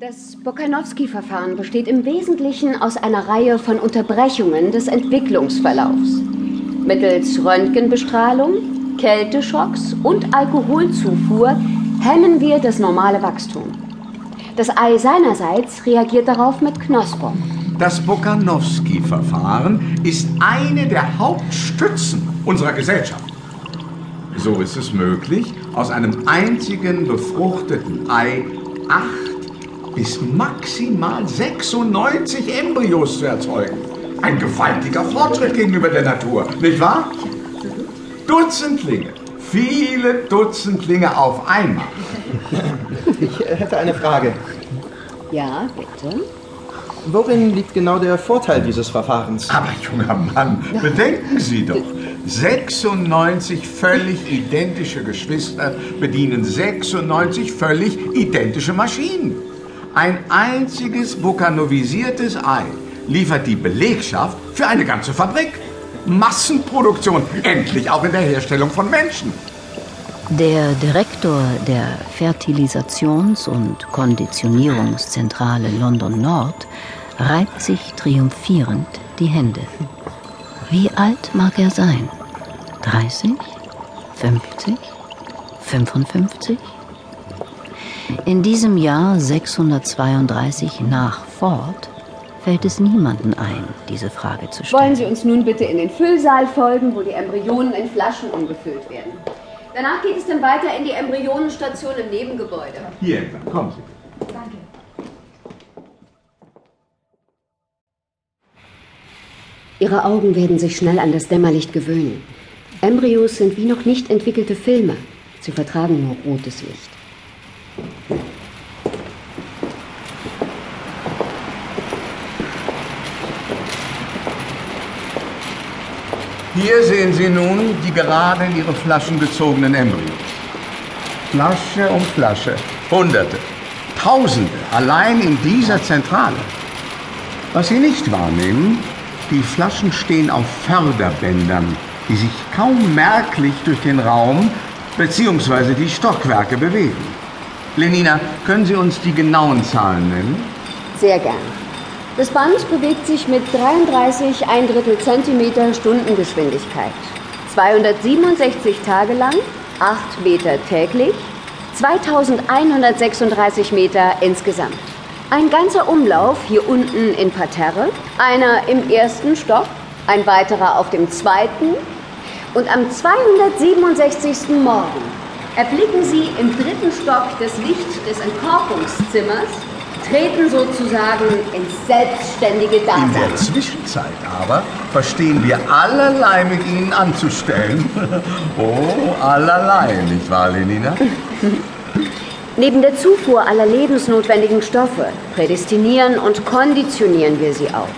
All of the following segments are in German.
Das Bokanowski-Verfahren besteht im Wesentlichen aus einer Reihe von Unterbrechungen des Entwicklungsverlaufs. Mittels Röntgenbestrahlung, Kälteschocks und Alkoholzufuhr hemmen wir das normale Wachstum. Das Ei seinerseits reagiert darauf mit Knospung. Das Bokanowski-Verfahren ist eine der Hauptstützen unserer Gesellschaft. So ist es möglich, aus einem einzigen befruchteten Ei acht bis maximal 96 Embryos zu erzeugen. Ein gewaltiger Fortschritt gegenüber der Natur, nicht wahr? Dutzendlinge, viele Dutzendlinge auf einmal. Ich hätte eine Frage. Ja, bitte. Worin liegt genau der Vorteil dieses Verfahrens? Aber junger Mann, bedenken Sie doch. 96 völlig identische Geschwister bedienen 96 völlig identische Maschinen. Ein einziges vulkanovisiertes Ei liefert die Belegschaft für eine ganze Fabrik. Massenproduktion, endlich auch in der Herstellung von Menschen. Der Direktor der Fertilisations- und Konditionierungszentrale London Nord reibt sich triumphierend die Hände. Wie alt mag er sein? 30? 50? 55? In diesem Jahr 632 nach Ford fällt es niemanden ein, diese Frage zu stellen. Wollen Sie uns nun bitte in den Füllsaal folgen, wo die Embryonen in Flaschen umgefüllt werden. Danach geht es dann weiter in die Embryonenstation im Nebengebäude. Hier kommen Sie. Danke. Ihre Augen werden sich schnell an das Dämmerlicht gewöhnen. Embryos sind wie noch nicht entwickelte Filme. Sie vertragen nur rotes Licht. Hier sehen Sie nun die gerade in Ihre Flaschen gezogenen Embryos. Flasche um Flasche. Hunderte, Tausende, allein in dieser Zentrale. Was Sie nicht wahrnehmen, die Flaschen stehen auf Förderbändern, die sich kaum merklich durch den Raum bzw. die Stockwerke bewegen. Lenina, können Sie uns die genauen Zahlen nennen? Sehr gern. Das Band bewegt sich mit 33 ein Drittel Zentimeter Stundengeschwindigkeit. 267 Tage lang, 8 Meter täglich, 2136 Meter insgesamt. Ein ganzer Umlauf hier unten in Parterre, einer im ersten Stock, ein weiterer auf dem zweiten und am 267. Morgen erblicken Sie im dritten Stock das Licht des Entkorkungszimmers, treten sozusagen ins selbstständige In der Dasein. Zwischenzeit aber verstehen wir allerlei mit Ihnen anzustellen. oh, allerlei, nicht wahr, Lenina? Neben der Zufuhr aller lebensnotwendigen Stoffe prädestinieren und konditionieren wir sie auch.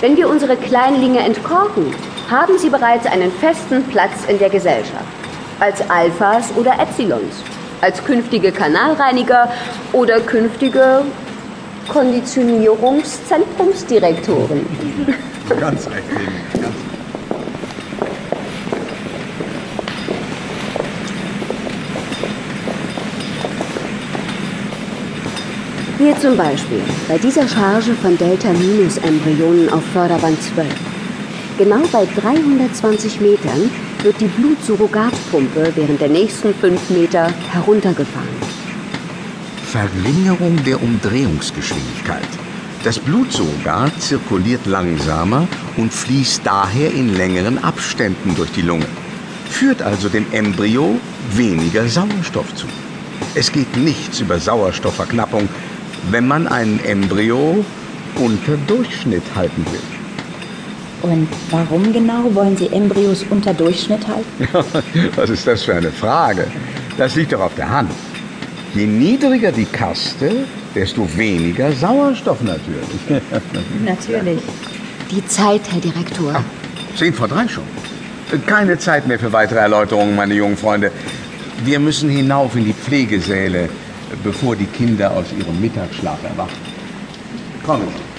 Wenn wir unsere Kleinlinge entkorken, haben sie bereits einen festen Platz in der Gesellschaft. Als Alphas oder Epsilons, als künftige Kanalreiniger oder künftige Konditionierungszentrumsdirektoren. Ganz recht, Hier zum Beispiel bei dieser Charge von Delta-Embryonen auf Förderband 12. Genau bei 320 Metern wird die Blutsurrogatpumpe während der nächsten 5 Meter heruntergefahren. Verringerung der Umdrehungsgeschwindigkeit. Das Blutsurrogat zirkuliert langsamer und fließt daher in längeren Abständen durch die Lunge, führt also dem Embryo weniger Sauerstoff zu. Es geht nichts über Sauerstoffverknappung, wenn man ein Embryo unter Durchschnitt halten will. Und warum genau wollen Sie Embryos unter Durchschnitt halten? Was ist das für eine Frage? Das liegt doch auf der Hand. Je niedriger die Kaste, desto weniger Sauerstoff natürlich. Natürlich. Die Zeit, Herr Direktor. Zehn vor drei schon. Keine Zeit mehr für weitere Erläuterungen, meine jungen Freunde. Wir müssen hinauf in die Pflegesäle, bevor die Kinder aus ihrem Mittagsschlaf erwachen. Kommen Sie.